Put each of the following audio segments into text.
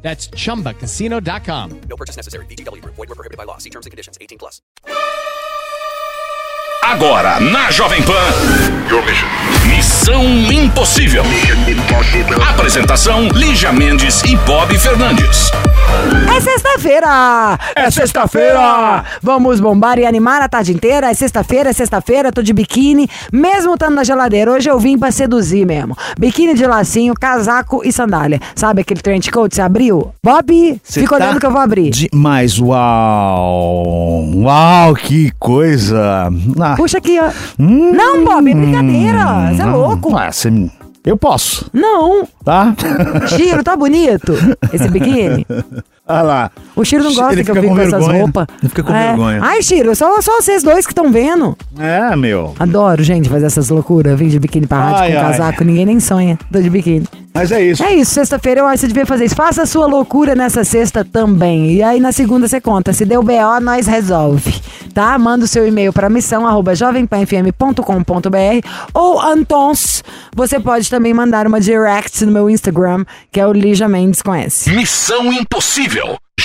That's chumbacasino.com. No purchase necessary. VGW Group. Void were prohibited by law. See terms and conditions. 18 plus. Agora, na Jovem Pan. Missão Impossível. Apresentação: Lígia Mendes e Bob Fernandes. É sexta-feira! É sexta-feira! Vamos bombar e animar a tarde inteira. É sexta-feira, é sexta-feira, tô de biquíni, mesmo estando na geladeira. Hoje eu vim pra seduzir mesmo. Biquíni de lacinho, casaco e sandália. Sabe aquele trench coat que você abriu? Bob, Cê fica tá olhando que eu vou abrir. Demais, uau! Uau, que coisa! Ah, Puxa aqui, ó. hum, Não, Bob, é brincadeira. Você é louco. Ah, cê- eu posso, Não. tá? Chiro, tá bonito esse biquíni? Olha lá. O Chiro não gosta Ele que eu fique com com essas vergonha. roupas. Ele fica com É. vergonha. Ai, Chiro, só, só vocês dois que estão vendo. É, meu. Adoro, gente, fazer essas loucuras. Vim de biquíni pra rádio Ai, com ai. casaco. Ninguém nem sonha. Tô de biquíni. Mas é isso. É isso, sexta-feira eu acho que você devia fazer isso. Faça a sua loucura nessa sexta também. E aí na segunda você conta. Se deu BO, nós resolve. Tá? Manda o seu e-mail para missão arroba jovempanfm.com.br ou Antons. Você pode também mandar uma direct no meu Instagram, que é o Lígia Mendes Conhece. Missão Impossível.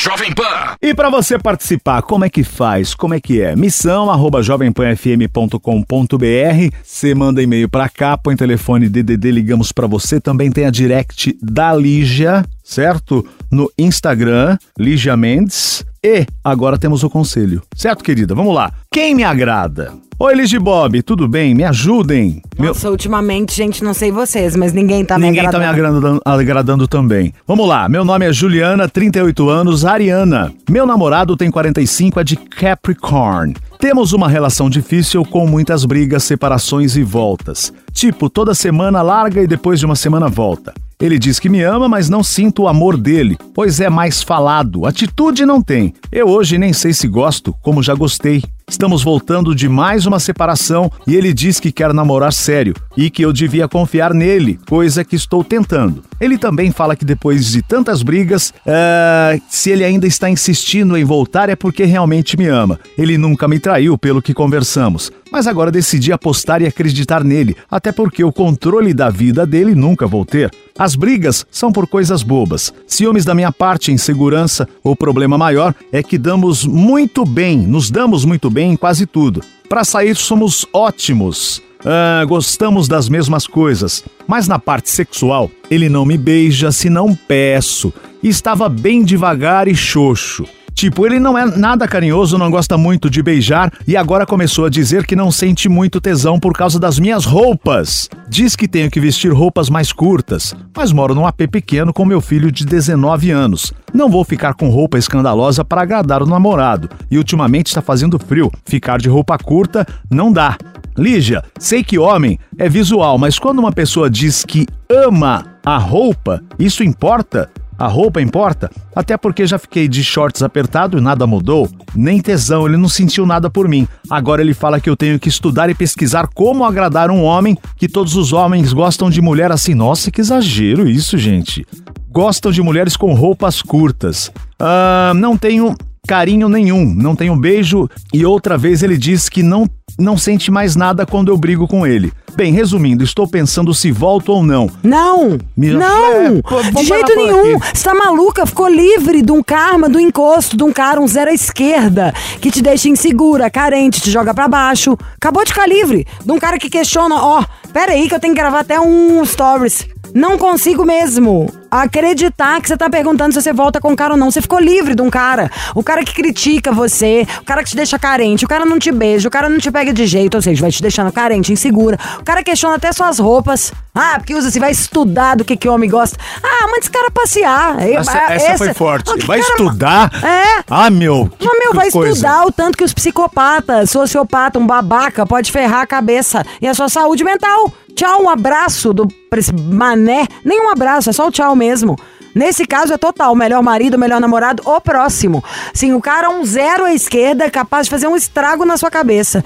Jovem Pan. E pra você participar, como é que faz? Como é que é? Missão arroba jovempanfm.com.br. Você manda e-mail pra cá, põe telefone DDD, ligamos pra você. Também tem a direct da Lígia, certo? No Instagram, Lígia Mendes. E agora temos o conselho, certo, querida? Vamos lá. Quem me agrada? Oi, Ligi Bob, tudo bem? Me ajudem. Meu- Nossa, ultimamente, gente, não sei vocês, mas ninguém tá Ninguém me tá me agradando. agradando, agradando também. Vamos lá, meu nome é Juliana, 38 anos, Ariana. Meu namorado tem 45, é de Capricorn. Temos uma relação difícil com muitas brigas, separações e voltas. Tipo, toda semana larga e depois de uma semana volta. Ele diz que me ama, mas não sinto o amor dele, pois é mais falado. Atitude não tem. Eu hoje nem sei se gosto, como já gostei. Estamos voltando de mais uma separação e ele diz que quer namorar sério e que eu devia confiar nele, coisa que estou tentando. Ele também fala que depois de tantas brigas, ah, se ele ainda está insistindo em voltar é porque realmente me ama. Ele nunca me traiu pelo que conversamos, mas agora decidi apostar e acreditar nele, até porque o controle da vida dele nunca vou ter. As brigas são por coisas bobas. Ciúmes da minha parte, insegurança. O problema maior é que damos muito bem, nos damos muito bem em quase tudo. Para sair somos ótimos. Ah, gostamos das mesmas coisas, mas na parte sexual ele não me beija se não peço. Estava bem devagar e xoxo. Tipo, ele não é nada carinhoso, não gosta muito de beijar e agora começou a dizer que não sente muito tesão por causa das minhas roupas. Diz que tenho que vestir roupas mais curtas, mas moro num AP pequeno com meu filho de 19 anos. Não vou ficar com roupa escandalosa para agradar o namorado e ultimamente está fazendo frio. Ficar de roupa curta não dá. Lígia, sei que homem é visual, mas quando uma pessoa diz que ama a roupa, isso importa? A roupa importa? Até porque já fiquei de shorts apertado e nada mudou. Nem tesão, ele não sentiu nada por mim. Agora ele fala que eu tenho que estudar e pesquisar como agradar um homem, que todos os homens gostam de mulher assim. Nossa, que exagero isso, gente. Gostam de mulheres com roupas curtas. Ah, não tenho carinho nenhum, não tenho beijo e outra vez ele diz que não não sente mais nada quando eu brigo com ele. Bem, resumindo, estou pensando se volto ou não. Não! Me- Não! É, pô, de jeito nenhum! Você tá maluca? Ficou livre de um karma, do encosto, de um cara, um zero à esquerda, que te deixa insegura, carente, te joga pra baixo. Acabou de ficar livre. De um cara que questiona, ó, pera aí que eu tenho que gravar até um stories. Não consigo mesmo acreditar que você tá perguntando se você volta com o cara ou não. Você ficou livre de um cara. O cara que critica você, o cara que te deixa carente, o cara não te beija, o cara não te pega de jeito, ou seja, vai te deixando carente, insegura. O cara questiona até suas roupas. Ah, porque usa, se vai estudar do que que homem gosta. Ah, manda esse cara passear. Essa, Ah, essa foi forte. Ah, Vai cara- estudar? É. Ah, meu. que Mas, meu, vai coisa. estudar o tanto que os psicopatas, sociopata, um babaca, pode ferrar a cabeça e a sua saúde mental. Tchau, um abraço do pra esse mané. Nem um abraço, é só o tchau mesmo. Nesse caso é total, melhor marido, melhor namorado, o próximo. Sim, o cara é um zero à esquerda, capaz de fazer um estrago na sua cabeça.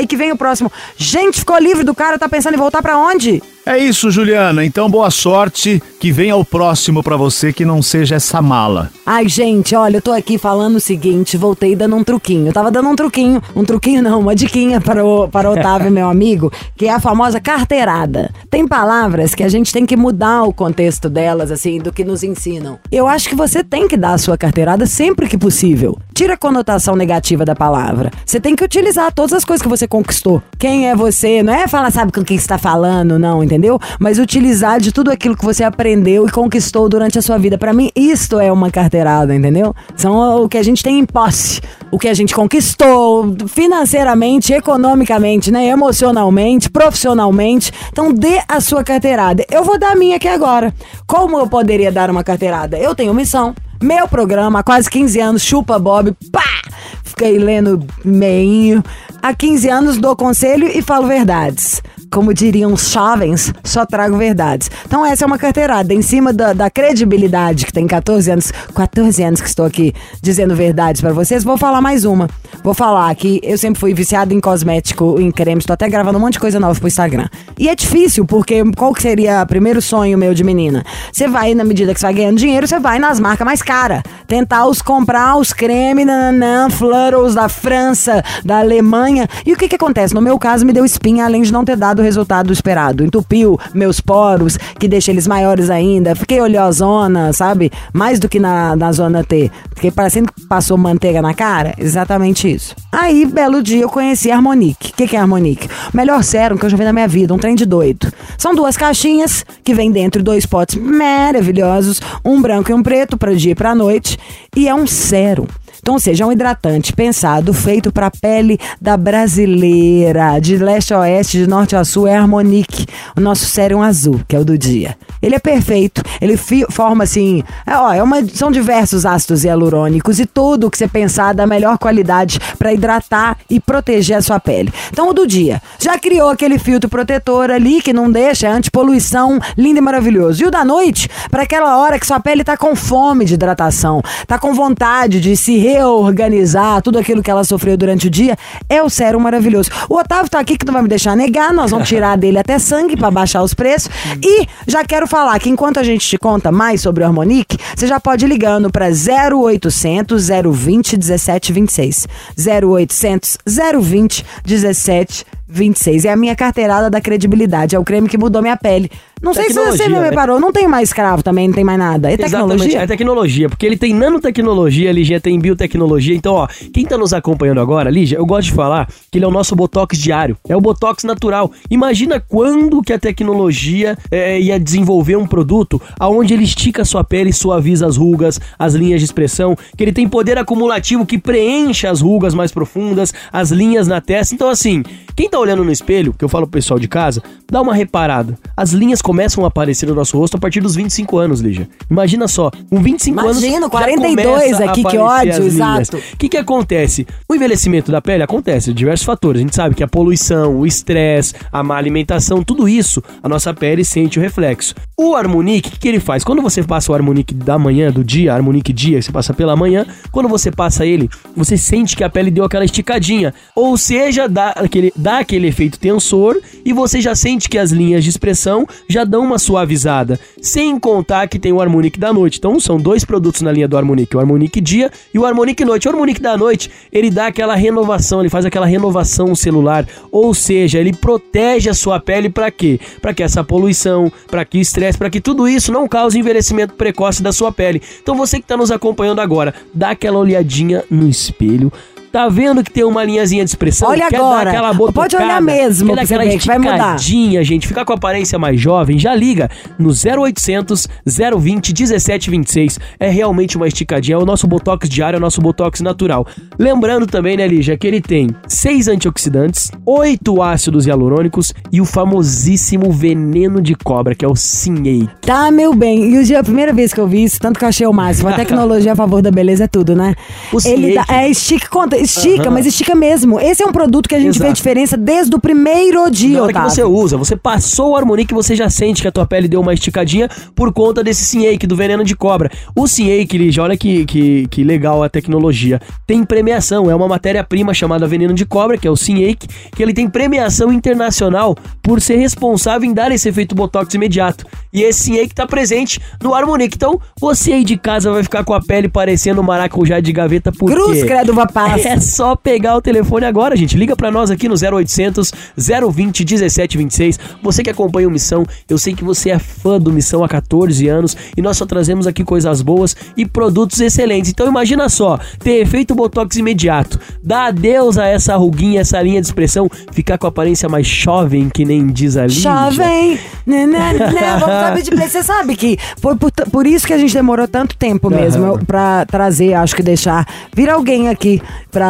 E que vem o próximo. Gente, ficou livre do cara, tá pensando em voltar pra onde? É isso, Juliana. Então, boa sorte. Que venha o próximo pra você que não seja essa mala. Ai, gente, olha, eu tô aqui falando o seguinte, voltei dando um truquinho. Eu tava dando um truquinho, um truquinho não, uma diquinha para o, para o Otávio, meu amigo, que é a famosa carteirada. Tem palavras que a gente tem que mudar o contexto delas, assim, do que nos ensinam. Eu acho que você tem que dar a sua carteirada sempre que possível. Tira a conotação negativa da palavra. Você tem que utilizar todas as coisas que você conquistou. Quem é você? Não é falar, sabe com quem você tá falando, não, entendeu? Mas utilizar de tudo aquilo que você aprendeu e conquistou durante a sua vida. Para mim, isto é uma carteirada, entendeu? São o que a gente tem em posse, o que a gente conquistou financeiramente, economicamente, né? Emocionalmente, profissionalmente. Então, dê a sua carteirada. Eu vou dar a minha aqui agora. Como eu poderia dar uma carteirada? Eu tenho missão. Meu programa, há quase 15 anos, chupa Bob, pá! Fiquei lendo meinho. Há 15 anos dou conselho e falo verdades como diriam os jovens, só trago verdades. Então essa é uma carteirada, em cima da, da credibilidade que tem 14 anos, 14 anos que estou aqui dizendo verdades para vocês, vou falar mais uma. Vou falar que eu sempre fui viciado em cosmético, em creme, estou até gravando um monte de coisa nova pro Instagram. E é difícil, porque qual que seria o primeiro sonho meu de menina? Você vai, na medida que você vai ganhando dinheiro, você vai nas marcas mais caras. Tentar os comprar os cremes, nananã, Flurals da França, da Alemanha. E o que que acontece? No meu caso, me deu espinha, além de não ter dado o resultado esperado. Entupiu meus poros, que deixa eles maiores ainda. Fiquei oleosona, sabe? Mais do que na, na zona T. Fiquei parecendo que passou manteiga na cara. Exatamente isso. Aí, belo dia, eu conheci a Harmonique. O que, que é a Harmonique? Melhor sérum que eu já vi na minha vida, um trem de doido. São duas caixinhas que vem dentro dois potes maravilhosos, um branco e um preto para dia e para noite, e é um sérum. Então, seja, é um hidratante pensado, feito para a pele da brasileira, de leste a oeste, de norte a sul, é Harmonique, o nosso sérum azul, que é o do dia. Ele é perfeito, ele forma assim, é, ó, é uma, são diversos ácidos hialurônicos e tudo que você pensar da melhor qualidade para hidratar e proteger a sua pele. Então, o do dia, já criou aquele filtro protetor ali que não deixa, é antipoluição, lindo e maravilhoso. E o da noite, para aquela hora que sua pele tá com fome de hidratação, tá com vontade de se reorganizar tudo aquilo que ela sofreu durante o dia, é o sérum maravilhoso. O Otávio tá aqui que não vai me deixar negar, nós vamos tirar dele até sangue para baixar os preços. E já quero falar que enquanto a gente te conta mais sobre o Harmonique, você já pode ir ligando para 0800 020 1726. 0800 020 1726. É a minha carteirada da credibilidade. É o creme que mudou minha pele. Não sei se você me né? reparou, não tem mais escravo também, não tem mais nada. É Exatamente, tecnologia? é tecnologia, porque ele tem nanotecnologia, a Lígia tem biotecnologia. Então, ó, quem tá nos acompanhando agora, Lígia, eu gosto de falar que ele é o nosso Botox diário. É o Botox natural. Imagina quando que a tecnologia é, ia desenvolver um produto aonde ele estica a sua pele e suaviza as rugas, as linhas de expressão, que ele tem poder acumulativo que preenche as rugas mais profundas, as linhas na testa. Então, assim, quem tá olhando no espelho, que eu falo pro pessoal de casa, dá uma reparada. As linhas começam a aparecer no nosso rosto a partir dos 25 anos, Lígia. Imagina só, com 25 anos. Imagina, já 42 começa a aqui, que ódio, exato. O que, que acontece? O envelhecimento da pele acontece de diversos fatores. A gente sabe que a poluição, o estresse, a má alimentação, tudo isso, a nossa pele sente o reflexo. O Harmonique, o que, que ele faz? Quando você passa o Harmonique da manhã, do dia, Harmonique dia, que você passa pela manhã, quando você passa ele, você sente que a pele deu aquela esticadinha. Ou seja, dá aquele, dá aquele efeito tensor e você já sente que as linhas de expressão já dão uma suavizada. Sem contar que tem o Harmonique da noite. Então são dois produtos na linha do Harmonique, o Harmonique dia e o Harmonique noite. O Harmonique da noite, ele dá aquela renovação, ele faz aquela renovação celular, ou seja, ele protege a sua pele para quê? Para que essa poluição, para que estresse, para que tudo isso não cause envelhecimento precoce da sua pele. Então você que está nos acompanhando agora, dá aquela olhadinha no espelho, Tá vendo que tem uma linhazinha de expressão? Olha Quer agora. Dar aquela Pode olhar mesmo Quer dar aquela mudar. esticadinha, gente. Ficar com a aparência mais jovem, já liga no 0800 020 1726. É realmente uma esticadinha. É o nosso Botox diário, é o nosso Botox natural. Lembrando também, né, Lígia, que ele tem seis antioxidantes, oito ácidos hialurônicos e o famosíssimo veneno de cobra, que é o Cinei. Tá, meu bem. E o dia, a primeira vez que eu vi isso, tanto que eu achei o máximo. A tecnologia a favor da beleza é tudo, né? O Ele dá, é estica, conta, estica, mas estica mesmo. Esse é um produto que a gente vê Exato. diferença desde o primeiro dia, Na hora que Otávio. você usa, você passou o Harmonique, você já sente que a tua pele deu uma esticadinha por conta desse Sinhake, do veneno de cobra. O Sinhake, Lígia, olha que, que, que legal a tecnologia. Tem premiação, é uma matéria-prima chamada veneno de cobra, que é o Sinhake, que ele tem premiação internacional por ser responsável em dar esse efeito botox imediato. E esse Sinhake tá presente no Harmonique. Então, você aí de casa vai ficar com a pele parecendo um maracujá de gaveta por Cruz, quê? credo, vapaz. É só pegar o telefone agora, gente. Liga pra nós aqui no 0800 020 1726. Você que acompanha o Missão, eu sei que você é fã do Missão há 14 anos e nós só trazemos aqui coisas boas e produtos excelentes. Então imagina só, ter efeito botox imediato, dar adeus a essa ruguinha, essa linha de expressão, ficar com a aparência mais jovem, que nem diz a Lídia. Jovem, né, né, né, vamos saber de play. Você sabe que foi por, por isso que a gente demorou tanto tempo mesmo eu- pra trazer, acho que deixar vir alguém aqui pra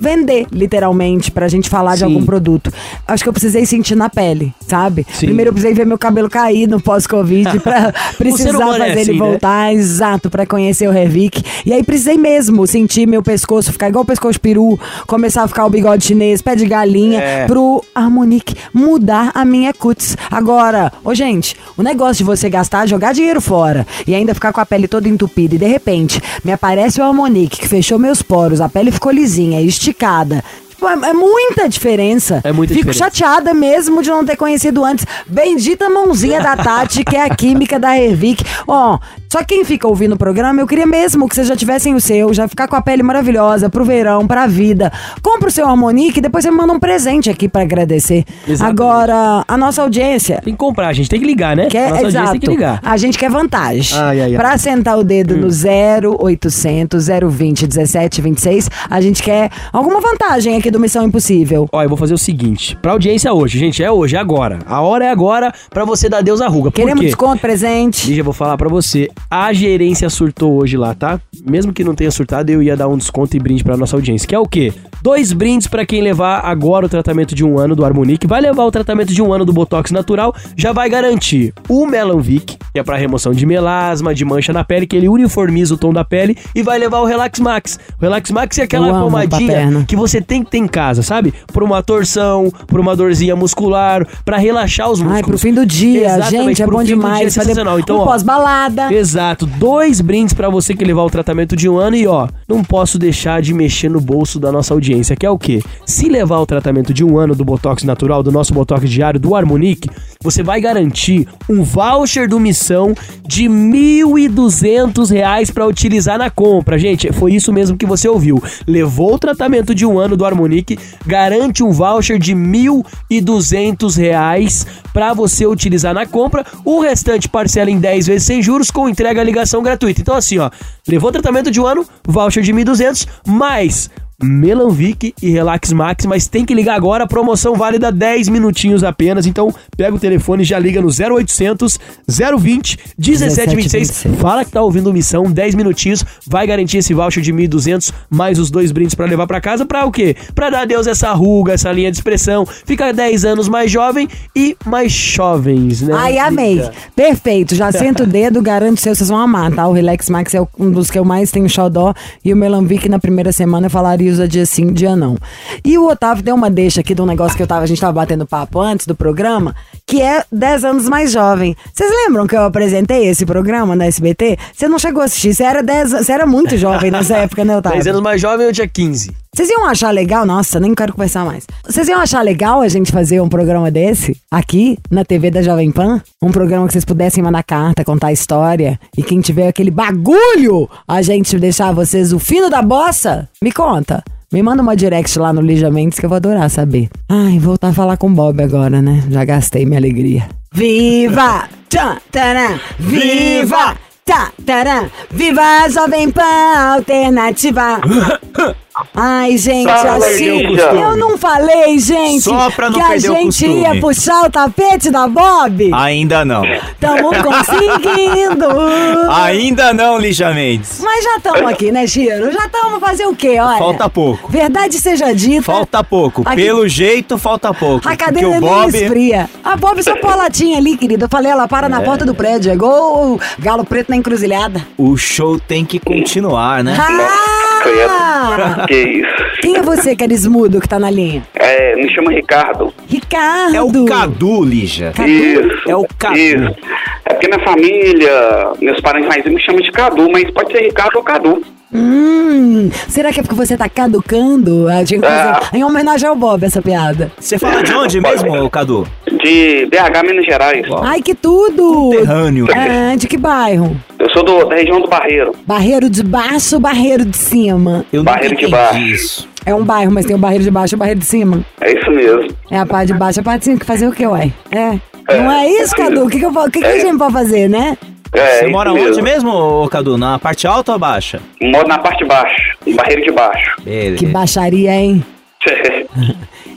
vender, literalmente, pra gente falar de Sim. algum produto. Acho que eu precisei sentir na pele, sabe? Sim. Primeiro eu precisei ver meu cabelo cair no pós-Covid pra precisar é fazer ele assim, né? voltar, exato, pra conhecer o Revic. E aí precisei mesmo sentir meu pescoço ficar igual o pescoço peru, começar a ficar o bigode chinês, pé de galinha, É. pro Harmonique mudar a minha cutis. Agora, ô gente, o negócio de você gastar, jogar dinheiro fora e ainda ficar com a pele toda entupida e de repente me aparece o Harmonique que fechou meus poros, a pele ficou lisinha, esticada. Tipo, é, é muita diferença. É muita Fico diferença. chateada mesmo de não ter conhecido antes. Bendita mãozinha da Tati, que é a química da Revic. Ó, só quem fica ouvindo o programa, eu queria mesmo que vocês já tivessem o seu, já ficar com a pele maravilhosa pro verão, pra vida. Compra o seu Harmonique e depois você me manda um presente aqui pra agradecer. Exatamente. Agora, a nossa audiência Tem que comprar, a gente tem que ligar, né? quer, Nossa exato. tem que ligar. A gente quer vantagem. Ai, ai, ai. Pra sentar o dedo no 0800 020 1726, a gente quer alguma vantagem aqui do Missão Impossível. Ó, eu vou fazer o seguinte, pra audiência hoje, gente, é hoje, é agora. A hora é agora pra você dar Deus a ruga. Por Queremos quê? desconto, presente. Lígia, eu vou falar pra você. A gerência surtou hoje lá, tá? Mesmo que não tenha surtado, eu ia dar um desconto e brinde pra nossa audiência. Que é o quê? Dois brindes pra quem levar agora o tratamento de um ano do Harmonique. Vai levar o tratamento de um ano do Botox Natural. Já vai garantir o Melanvic, que é pra remoção de melasma, de mancha na pele, que ele uniformiza o tom da pele. E vai levar o Relax Max. O Relax Max é aquela Eu pomadinha que você tem que ter em casa, sabe? Por uma torção, por uma dorzinha muscular, pra relaxar os músculos. Ai, pro fim do dia, Exatamente, gente, é bom demais. é sensacional. Então, um pós-balada. Exato, dois brindes pra você que levar o tratamento de um ano e ó, não posso deixar de mexer no bolso da nossa audiência, que é o quê? Se levar o tratamento de um ano do Botox natural, do nosso Botox diário, do Harmonique, você vai garantir um voucher do Missão de 1.200 reais pra utilizar na compra. Gente, foi isso mesmo que você ouviu. Levou o tratamento de um ano do Harmonique, garante um voucher de 1.200 reais pra você utilizar na compra. O restante parcela em 10 vezes sem juros com entrega e ligação gratuita. Então assim, ó, levou o tratamento de um ano, voucher de 1.200, mais Melanvic e Relax Max, mas tem que ligar agora, promoção válida 10 minutinhos apenas, então pega o telefone e já liga no 0800 020 1726, fala que tá ouvindo missão, 10 minutinhos, vai garantir esse voucher de 1.200, mais os dois brindes pra levar pra casa, pra o quê? Pra dar adeus essa ruga, essa linha de expressão, fica 10 anos mais jovem e mais jovens, né? Ai, amei. Fica. Perfeito. Já senta o dedo, garanto seu, vocês vão amar, tá? O Relax Max é um dos que eu mais tenho xodó. E o Melanvic na primeira semana eu falaria usa dia sim, dia não. E o Otávio deu uma deixa aqui de um negócio que eu tava, a gente tava batendo papo antes do programa, que é 10 anos mais jovem. Vocês lembram que eu apresentei esse programa na SBT? Você não chegou a assistir, você era 10, você era muito jovem nessa época, né, Otávio? 10 anos mais jovem, eu tinha 15. Vocês iam achar legal? Nossa, nem quero conversar mais. Vocês iam achar legal a gente fazer um programa desse aqui na TV da Jovem Pan? Um programa que vocês pudessem mandar carta, contar história e quem tiver aquele bagulho, a gente deixar vocês o fino da bossa? Me conta. Me manda uma direct lá no Lígia Mendes que eu vou adorar saber. Ai, voltar a falar com o Bob agora, né? Já gastei minha alegria. Viva! Tchan, taran, viva! Tá, taran, viva a Jovem Pan Alternativa! Ai, gente, assim, eu não falei, gente, Só pra não que a gente ia puxar o tapete da Bob. Ainda não. Tamo conseguindo. Ainda não, Lígia Mendes. Mas já estamos aqui, né, Chiro? Já estamos fazer o quê, olha? Falta pouco. Verdade seja dita. Falta pouco. Aqui- Pelo jeito, falta pouco. A cadeira o nem Bob... esfria. A Bob só pôr a latinha ali, querida. Eu falei, ela para na porta do prédio. É o galo preto na encruzilhada. O show tem que continuar, né? Ah! Ah! Que isso. Quem é você, carismudo, que tá na linha? É, me chama Ricardo. Ricardo! É o Cadu, Lígia. Cadu? Isso. É o Cadu. Isso. É porque minha família, meus parentes mais me chamam de Cadu, mas pode ser Ricardo ou Cadu. Hum, será que é porque você tá caducando? Ah, tinha que fazer Ah. em homenagem ao Bob essa piada. Você fala de onde mesmo, Cadu? De BH, Minas Gerais. Ai, que tudo! Terrâneo. Ah, de que bairro? Eu sou do- da região do Barreiro. Barreiro de baixo ou barreiro de cima? Eu Barreiro de baixo. Isso. É um bairro, mas tem o barreiro de baixo e o barreiro de cima. É isso mesmo. É a parte de baixo e a parte de cima. Que fazer o quê, uai? É. É. Não é isso, Cadu? O que, que, eu, que, que a É. gente pode fazer, né? É, Você mora mesmo. onde mesmo, ô, Cadu? Na parte alta ou baixa? Moro na parte de baixo, em Barreiro de Baixo. Beleza. Que baixaria, hein?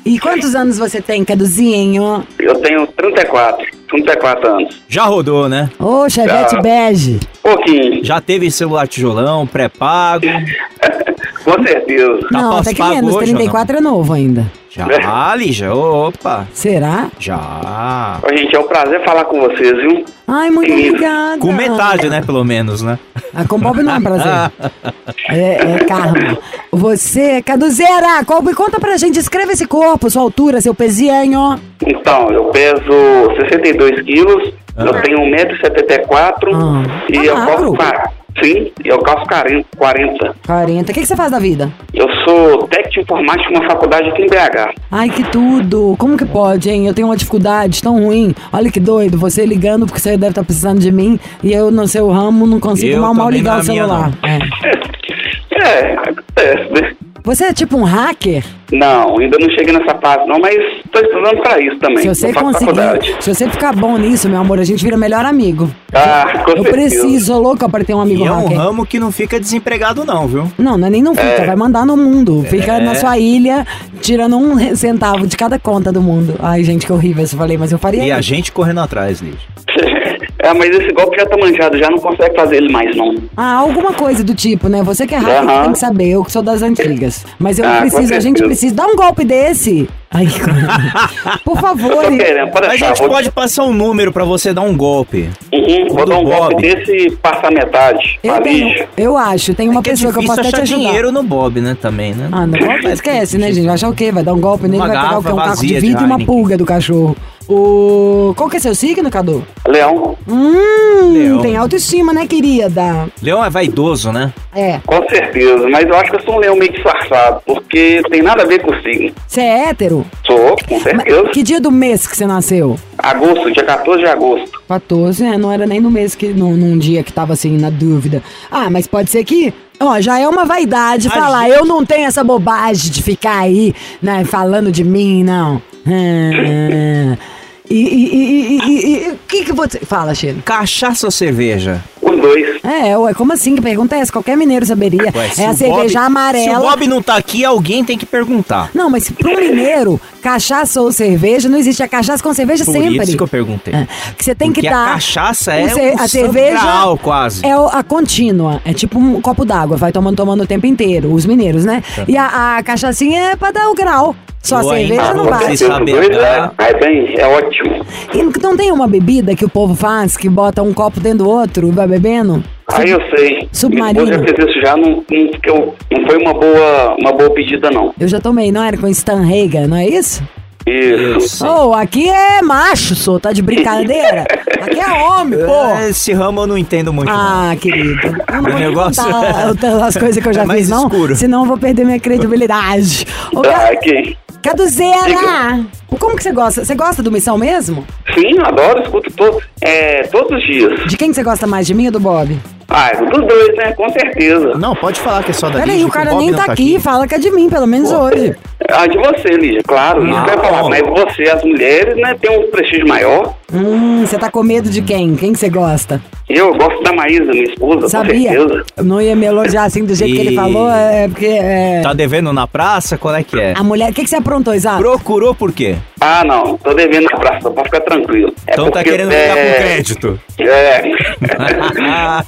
E quantos anos você tem, Caduzinho? Eu tenho 34, 34 anos. Já rodou, né? Ô, Chevette bege. Pouquinho, Já teve celular tijolão, pré-pago? com certeza. Tá Não, até que menos. hoje ou 34 é novo ainda. Já, Lígia. Opa. Será? Já. Ó, gente, é um prazer falar com vocês, viu? Ai, muito Sim. obrigada. Com metade, né? Pelo menos, né? Ah, com Bob não é prazer. É, é karma. Você, Caduzeira, conta pra gente, escreva esse corpo, sua altura, seu pezinho. Então, eu peso 62 quilos, eu tenho 1,74m Ah. e Tá eu magro. calço... Sim, eu calço 40. 40. 40. O que, que você faz da vida? Eu sou técnico de informática numa faculdade aqui em BH. Ai, que tudo. Como que pode, hein? Eu tenho uma dificuldade tão ruim. Olha que doido. Você ligando porque você deve estar precisando de mim e eu no seu ramo não consigo Eu mal mal ligar o minha, celular. É. É, acontece, né? Você é tipo um hacker? Não, ainda não cheguei nessa fase não, mas tô estudando pra isso também. Se você conseguir, faculdade. se você ficar bom nisso, meu amor, a gente vira melhor amigo. Ah, com Eu certeza. preciso, louca pra ter um amigo E é um hacker. ramo que não fica desempregado, não, viu? Não, não é nem não fica, vai mandar no mundo. Fica É. na sua ilha, tirando um centavo de cada conta do mundo. Ai, gente, que horrível isso eu falei, mas eu faria E a isso. gente correndo atrás, Lígia. É, mas esse golpe já tá manjado, já não consegue fazer ele mais, não. Ah, alguma coisa do tipo, né? Você que é que Aham. tem que saber, eu que sou das antigas. Mas eu Ah, preciso, a gente precisa dar um golpe desse. Ai, que. Por favor. Eu querendo, A deixar. gente vou- pode passar um número pra você dar um golpe. Uhum, vou dar um golpe Bob. desse e passar metade. Eu, tenho, eu acho, tem uma que é pessoa que eu difícil posso até te achar ajudar. dinheiro no Bob, né? Também, né? Ah, não, golpe esquece, né, gente? Vai achar o quê? Vai dar um golpe nele, Uma vai pegar o quê? Um caco de vidro e uma pulga do cachorro. O... Qual que é seu signo, Cadu? Leão, Hum, Leão. tem autoestima, né, querida? Leão é vaidoso, né? É. com certeza. Mas eu acho que eu sou um leão meio disfarçado, porque tem nada a ver com o signo. Você é hétero? Sou, com Mas certeza. que dia do mês que você nasceu? Agosto, dia 14 de agosto. 14, é, não era nem no mês que, num, num dia que tava assim, na dúvida. Ah, mas pode ser que, ó, já é uma vaidade A falar, eu não tenho essa bobagem de ficar aí, né, falando de mim, não. Ah, e, e, e, e, e- e- o que que você... Fala, Cheiro. Cachaça ou cerveja? Os dois. É, ué, como assim? Que pergunta é essa? Qualquer mineiro saberia. Ué, é a cerveja Bob- Se o amarela. Bob não tá aqui, alguém tem que perguntar. Não, mas para um mineiro, cachaça ou cerveja, não existe a cachaça com cerveja Por sempre. isso que eu perguntei. É, que você tem Porque que a estar. cachaça é um a cerveja grau, quase. é o- a contínua, é tipo um copo d'água, vai tomando tomando o tempo inteiro, os mineiros, né? E a, a cachaçinha é pra dar o grau. Só a cerveja não bate. dar. é, é bem, é ótimo. E não tem uma bebida que o povo faz que bota um copo dentro do outro e vai bebendo? Aí eu sei. Submarino. Minha esposa já fez isso já, não, não, que eu- não foi uma boa, uma boa pedida, não. Eu já tomei, não era com Stan Hagen, não é isso? Isso. Oh, aqui é macho, sou, tá de brincadeira? Aqui é homem, pô. Esse ramo eu não entendo muito. não. Ah, querido. Eu não vou negócio contar é- as coisas que eu já é mais fiz, não. escuro. Senão eu vou perder minha credibilidade. Ô, Ah, Ca- ok. Caduzeira! Como que você gosta? Você gosta do Missão mesmo? Sim, adoro, escuto to, é, todos os dias. De quem que você gosta mais, de mim ou do Bob? Ah, dos dois, né? Com certeza. Não, pode falar que é só da Peraí, o cara nem não tá aqui, fala que é de mim, pelo menos hoje. Ah, de você, Lígia, claro. Isso que eu ia falar. Mas você, as mulheres, né, tem um prestígio maior. Hum, você tá com medo de quem? Quem que você gosta? Eu gosto da Maísa, minha esposa, Sabia? com certeza. Eu não ia me elogiar assim do jeito que ele E- falou, é porque. É... Tá devendo na praça? Qual é que é? A mulher. O que, que você aprontou, Isaac? Procurou por quê? Ah, não, tô devendo na praça, pode ficar tranquilo. É Então tá querendo é, ficar com crédito. É.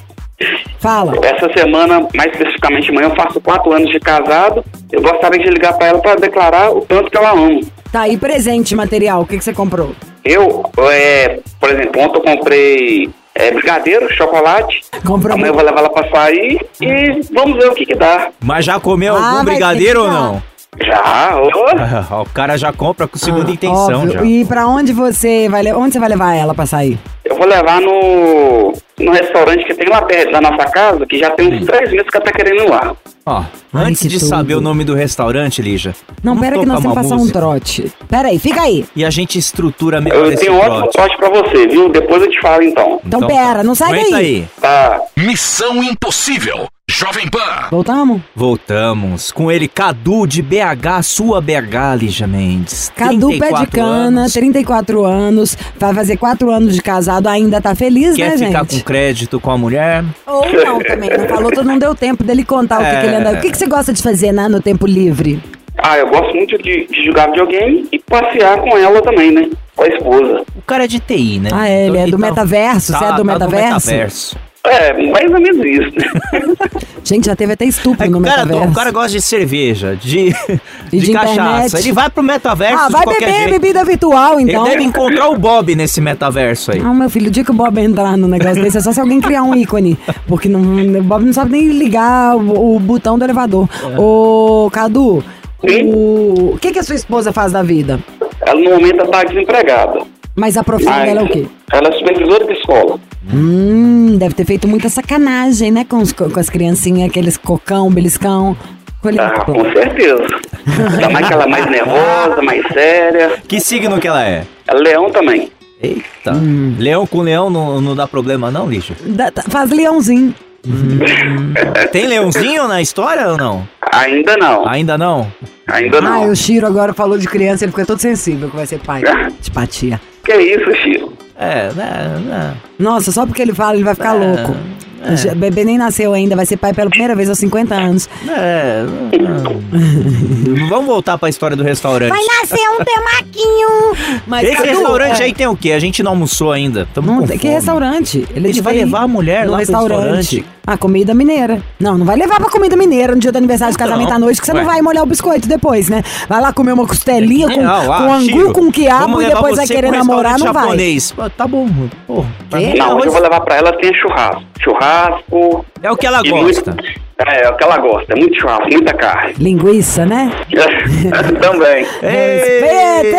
Fala. Essa semana, mais especificamente amanhã, eu faço quatro anos de casado. Eu gostaria de ligar pra ela pra declarar o tanto que ela ama. Tá aí presente material, o que, que você comprou? Eu, é, por exemplo, ontem eu comprei é brigadeiro, chocolate. Comprou Amanhã eu vou levar ela pra sair e vamos ver o que que dá. Mas já comeu Ah, algum brigadeiro ou não? Já, ô. o cara já compra com segunda intenção Ah, Óbvio. já. E pra onde você vai onde você vai levar ela pra sair? Eu vou levar no, no restaurante que tem lá perto da nossa casa, que já tem uns três meses que ela tá querendo ir lá. Ó, Ai, antes de tudo. saber o nome do restaurante, Lígia. Não, pera que nós temos que passar um música trote. Pera aí, fica aí. E a gente estrutura melhor Eu esse tenho ótimo trote. sorte pra você, viu? Depois eu te falo então. Então, pera, não sai daí. aí. Tá. Missão Impossível. Jovem Pan. Voltamos? Voltamos com ele, Cadu de BH, sua BH, Lígia Mendes. Cadu pé de 34 cana, anos. 34 anos, vai fazer 4 anos de casado, ainda tá feliz, Quer né, ficar gente? com crédito com a mulher? Ou não também, não falou, todo não deu tempo dele contar o que, que ele anda. O que, que você gosta de fazer né, no tempo livre? Ah, eu gosto muito de, de jogar videogame e passear com ela também, né? Com a esposa. O cara é de TI, né? Ah, é, ele é do Então, metaverso? Você é do tá metaverso? metaverso. É, mais ou menos isso. Gente, já teve até estupro É, no cara, metaverso. o cara gosta de cerveja, de, E de, de cachaça. internet. Ele vai pro metaverso ah, vai qualquer beber jeito. bebida virtual, então. Ele deve encontrar o Bob nesse metaverso aí. Ah, meu filho, o dia que o Bob entrar no negócio desse é só se alguém criar um ícone. Porque não, o Bob não sabe nem ligar o, o botão do elevador. É. Ô, Cadu, o, o que, que a sua esposa faz da vida? Ela no momento ela tá desempregada. Mas a profissão Mas dela é o quê? Ela é supervisora de escola. Hum, deve ter feito muita sacanagem, né? Com, os- com as criancinhas, aqueles cocão, beliscão. Ah, com certeza. Ainda mais que ela é mais nervosa, mais séria. Que signo que ela é? Ela é leão também. Eita. Hum. Leão com leão não, não dá problema não, lixo? Dá- tá- faz leãozinho. Tem leãozinho na história ou não? Ainda não. Ainda não? Ainda Ah, não. o Chiro agora falou de criança, ele ficou todo sensível que vai ser pai. Tipatia. Que isso, Chico? É, né, né. Nossa, só porque ele fala, ele vai ficar louco. O bebê nem nasceu ainda, vai ser pai pela primeira vez aos 50 anos. É, não. Vamos voltar pra história do restaurante. nascer um temaquinho! Mas, Esse Cadu, restaurante é, aí tem o quê? A gente não almoçou ainda. Tamo Não, que fome. restaurante? Ele, Ele vai devia ir levar a mulher no lá pro restaurante. Ah, comida mineira. Não, não vai levar pra comida mineira no dia do aniversário de casamento Não, à noite, que você ué. não vai molhar o biscoito depois, né? Vai lá comer uma costelinha com, Não, ah, com angu, Chico, com quiabo e depois vai querer namorar, não vai. japonês. Pô, Tá bom, mim é Não, hoje eu vou levar pra ela, tem churrasco. Churrasco. É o que ela gosta. muito- É, é o que ela gosta. É muito churrasco, muita carne. Linguiça, né? Também. Ei! Espeto!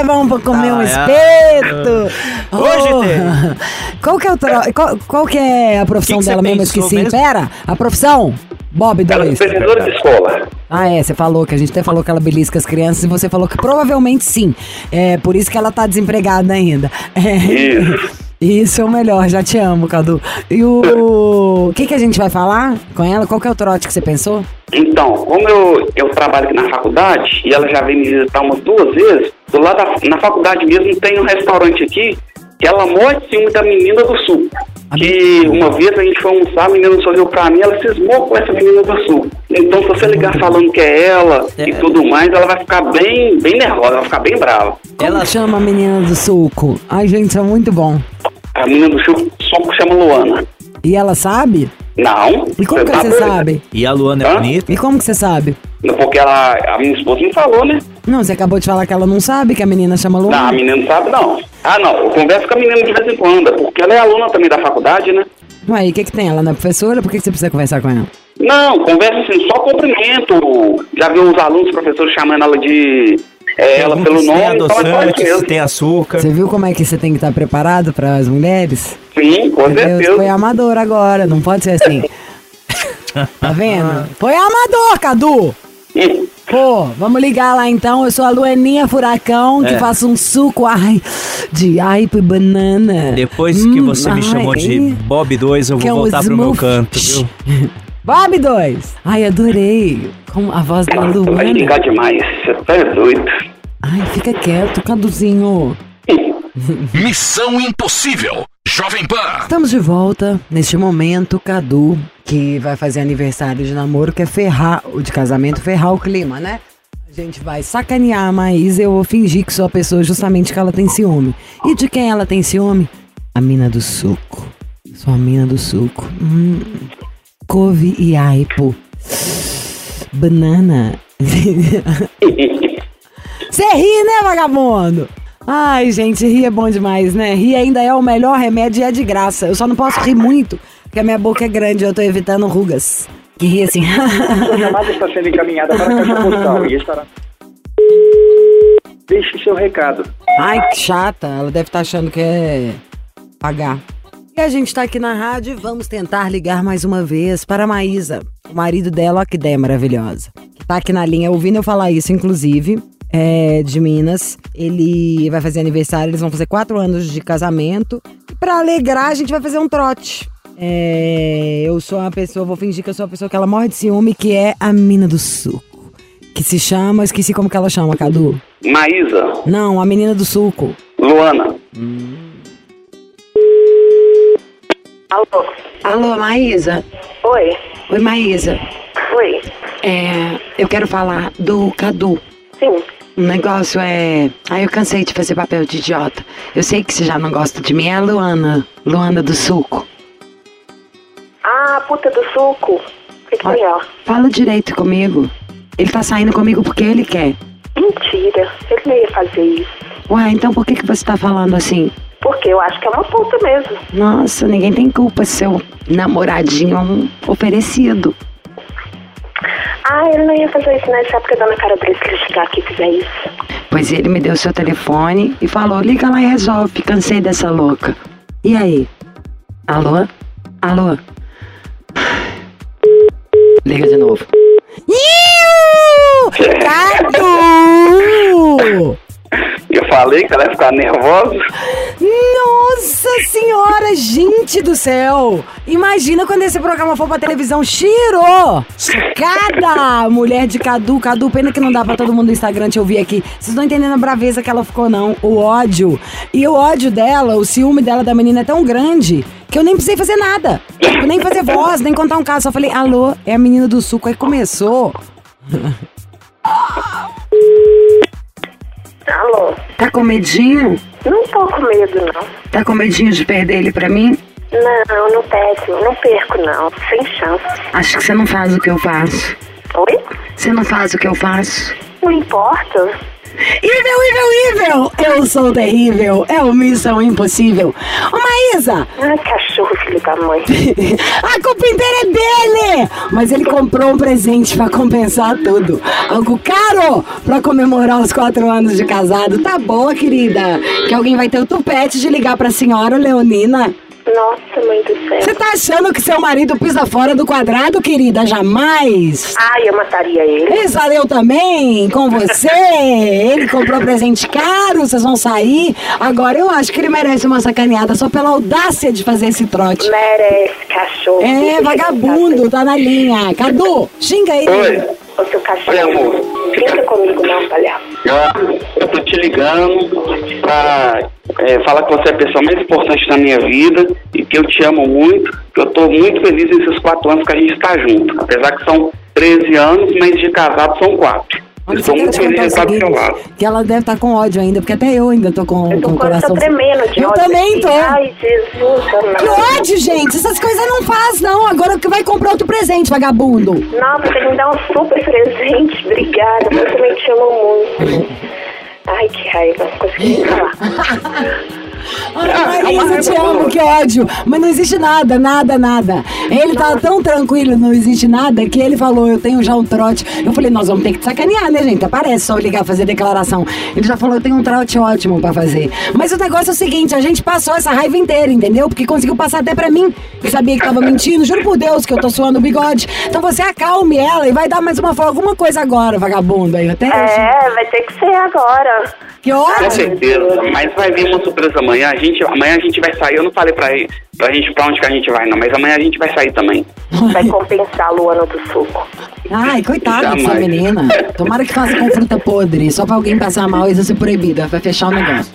Ê, Vamos comer um Ah, é. espeto! Hoje Oh, tem. Qual que é, o tro- qual, qual que é a profissão Que que dela mesmo? Eu pensou esqueci. mesmo? Pera, a profissão? Bob Ela é 2. supervisora de escola. Ah, é, você falou que a gente até falou que ela belisca as crianças e você falou que provavelmente sim. É por isso que ela tá desempregada ainda. É. Isso. Isso é o melhor, já te amo, Cadu. E o. O que, que a gente vai falar com ela? Qual que é o trote que você pensou? Então, como eu, eu trabalho aqui na faculdade e ela já veio me visitar umas duas vezes, do lado da, na faculdade mesmo tem um restaurante aqui que ela morre de ciúme da menina do sul. Que uma vez a gente foi almoçar, a menina sorriu pra mim, ela cismou com essa menina do sul. Então, se você ligar falando que é ela e tudo mais, ela vai ficar bem, bem nervosa, ela vai ficar bem brava. Como Ela- chama a menina do suco? Ai, gente, isso é muito bom. A menina do sul só chama Luana. E ela sabe? Não. E como que você sabe? E a Luana é Hã? bonita? E como que você sabe? Porque ela, a minha esposa me falou, né? Não, você acabou de falar que ela não sabe que a menina chama Não, a Luana. menina não sabe, não. Ah, não. Eu converso com a menina de vez em quando, porque ela é aluna também da faculdade, né? Ué, e o que que tem? Ela não é professora? Por que que você precisa conversar com ela? Não, conversa assim, só cumprimento. Já viu os alunos, os professores chamando ela de. é, ela pelo se tem nome, então é adoçante, se mesmo. tem açúcar. Você viu como é que você tem que estar preparado para as mulheres? Sim, com Deus, foi certeza. amador agora, não pode ser assim. Tá vendo? Foi amador, Cadu! Hum, Pô, vamos ligar lá então. Eu sou a Luaninha Furacão, que É. faço um suco ai, de aipo e banana. Depois que Hum, você me ai, chamou de. Bob 2, eu Que é vou um voltar pro meu smooth. canto, viu? Bob 2. Ai, adorei. Com a voz da Vai Luana. ligar demais. Você tá doido. Ai, fica quieto, Caduzinho. Missão Impossível. Jovem Pan. Estamos de volta neste momento, Cadu, que vai fazer aniversário de namoro, que é ferrar, o de casamento, ferrar o clima, né? A gente vai sacanear a Maísa, eu vou fingir que sou a pessoa justamente que ela tem ciúme. E de quem ela tem ciúme? A mina do suco. Sou a mina do suco. Hum, couve e aipo. Banana. Você ri, né, vagabundo? Ai, gente, rir é bom demais, né? Rir ainda é o melhor remédio e é de graça. Eu só não posso rir muito, porque a minha boca é grande, eu tô evitando rugas. Que ri assim. A chamada está sendo encaminhada para a caixa postal e estará. Deixe seu recado. Ai, que chata. Ela deve estar achando que é pagar. E a gente tá aqui na rádio e vamos tentar ligar mais uma vez para a Maísa. O marido dela, ó que ideia maravilhosa. Que tá aqui na linha ouvindo eu falar isso, inclusive. É, de Minas. Ele vai fazer aniversário, eles vão fazer quatro anos de casamento. E pra alegrar, a gente vai fazer um trote. É, eu sou uma pessoa, vou fingir que eu sou uma pessoa que ela morre de ciúme, que é a mina do suco. Que se chama, esqueci como que ela chama, Cadu. Maísa, Não, a menina do suco. Luana, Alô? Alô, Maísa? Oi? Oi, Maísa. Oi? É, eu quero falar do Cadu. Sim. O negócio é. Ai, eu cansei de fazer papel de idiota. Eu sei que você já não gosta de mim. É a Luana. Luana do suco. Ah, puta do suco. O que, ó? Fala direito comigo. Ele tá saindo comigo porque ele quer. Mentira. Ele não ia fazer isso. Ué, então por que, que você tá falando assim? Porque eu acho que é uma puta mesmo. Nossa, ninguém tem culpa. Seu namoradinho é um oferecido. Ah, ele não ia fazer isso, né? Sabe que eu dou na cara dele se ele chegar aqui e fizer isso. Pois ele me deu seu telefone e falou: liga lá e resolve. Cansei dessa louca. E aí? Alô? Alô? Liga de novo. Cadu! Eu falei que ela ia ficar nervosa. Nossa senhora, gente do céu! Imagina quando esse programa for pra televisão. Chiro! Chocada! Mulher de Cadu, Cadu, pena que não dá pra todo mundo no Instagram te ouvir aqui. Vocês não entendendo a braveza que ela ficou, não. O ódio. E o ódio dela, o ciúme dela da menina é tão grande que eu nem precisei fazer nada. Tipo, nem fazer voz, nem contar um caso. Só falei, alô, é a menina do suco. Aí começou. Alô? Tá com medinho? Não tô com medo, não. Tá com medinho de perder ele pra mim? Não, não perco, não perco, não. Sem chance. Acho que você não faz o que eu faço. Oi? Você não faz o que eu faço. Não importa. Evil, evil, evil! Eu sou terrível. É o Missão Impossível. Ô, Maísa! Ah, cachorro, filho da mãe. A culpa inteira é dele! Mas ele comprou um presente pra compensar tudo. Algo caro pra comemorar os quatro anos de casado. Tá boa, querida. Que alguém vai ter o tupete de ligar pra senhora Leonina. Nossa, mãe do céu. Você tá achando que seu marido pisa fora do quadrado, querida? Jamais! Ai, eu mataria ele. Isso, eu também, com você. Ele comprou presente caro, vocês vão sair. Agora eu acho que ele merece uma sacaneada só pela audácia de fazer esse trote. Merece, cachorro. É, vagabundo, tá na linha. Cadu, xinga ele. Oi. Ô, seu cachorro. Oi, amor. Brinca comigo, não, palhaço. Eu, eu tô te ligando pra é, falar que você é a pessoa mais importante da minha vida e que eu te amo muito, que eu tô muito feliz nesses quatro anos que a gente tá junto. Apesar que são 13 anos, mas de casado são quatro. Olha, Estou você muito feliz contar de o estar do seu seguinte, lado. que ela deve estar com ódio ainda, porque até eu ainda tô com, Eu com tô, o coração. tô tremendo de Eu ódio também tô. Ai, Jesus, Que ódio, gente! Essas coisas não faz, não. Agora que vai comprar outro presente, vagabundo. Não, você me dar um super presente. Obrigada, eu também te amo muito. Ai, que raiva, consegui falar. Ai, Maísa, eu te amo, que ódio. Mas não existe nada, nada, nada. Ele tá tão tranquilo, não existe nada, que ele falou, eu tenho já um trote. Eu falei, nós vamos ter que te sacanear, né, gente? Aparece só ligar, fazer declaração. Ele já falou, eu tenho um trote ótimo pra fazer. Mas o negócio é o seguinte, a gente passou essa raiva inteira, entendeu? Porque conseguiu passar até pra mim, que sabia que tava mentindo. Juro por Deus que eu tô suando o bigode. Então você acalme ela e vai dar mais uma alguma coisa agora, vagabundo. Aí até É, vai ter que ser agora. Que Com ódio. certeza, mas vai vir uma surpresa amanhã. A gente, amanhã a gente vai sair. Eu não falei pra, pra gente pra onde que a gente vai, não, mas amanhã a gente vai sair também. Vai compensar a Luana do suco. Ai, coitada dessa menina. Tomara que faça com fruta podre, só pra alguém passar mal e isso ser proibida. Vai fechar o negócio.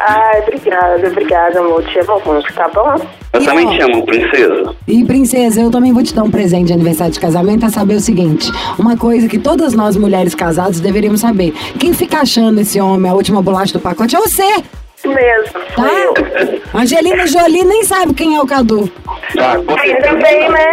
Ai, obrigada, obrigada, amor. Te amo muito, tá bom? Eu E, também ó, te amo, princesa. E, princesa, eu também vou te dar um presente de aniversário de casamento a saber o seguinte: uma coisa que todas nós mulheres casadas deveríamos saber. Quem fica achando esse homem a última bolacha do pacote é você, Mesmo. tá? Eu. Angelina Jolie nem sabe quem é o Cadu. Tá, Ainda bem, né?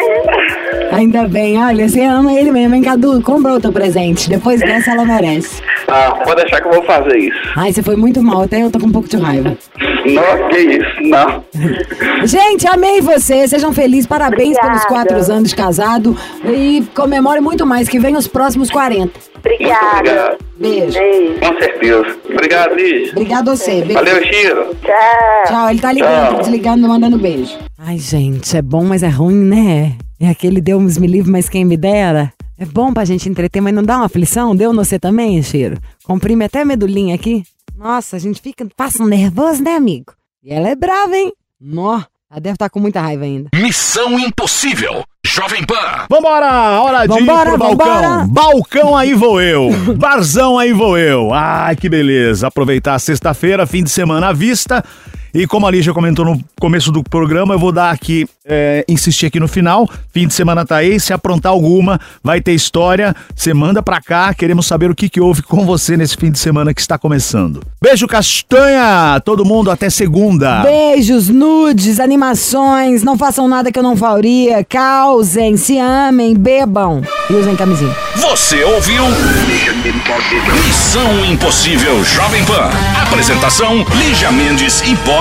Ainda bem, olha, você ama ele mesmo, hein, Cadu? Compra outro presente. Depois dessa, ela merece. Tá, pode deixar que eu vou fazer isso. Ai, você foi muito mal, até eu tô com um pouco de raiva. Não, que isso, não. Gente, amei você. Sejam felizes. Parabéns pelos quatro anos de casado. E comemore muito mais, que vem os próximos 40. Obrigada. Beijo. Com certeza. Obrigado, Lígia. Obrigado a você. Beijo. Valeu, Chiro. Tchau. Tchau, ele tá ligando, Tchau. tá desligando, mandando beijo. Ai, gente, é bom, mas é ruim, né? É aquele Deus me livre, mas quem me dera. É bom pra gente entreter, mas não dá uma aflição? Deu no você também, Cheiro? Comprime até a medulinha aqui. Nossa, a gente fica, passa um nervoso, né, amigo? E ela é brava, hein? Nó, ela deve estar com muita raiva ainda. Missão Impossível. Jovem Pan. Vambora, hora de Vambora, ir pro balcão. vambora. Balcão aí vou eu. Barzão aí vou eu. Ai, que beleza. Aproveitar a sexta-feira, fim de semana à vista. E como a Lígia comentou no começo do programa, eu vou dar aqui, é, insistir aqui no final. Fim de semana tá aí. Se aprontar alguma, vai ter história. Você manda pra cá. Queremos saber o que, que houve com você nesse fim de semana que está começando. Beijo, Castanha! Todo mundo até segunda. Beijos, nudes, animações, não façam nada que eu não faria, causem, se amem, bebam e usem camisinha. Você ouviu? Missão Impossível Jovem Pan. Apresentação: Lígia Mendes e Bob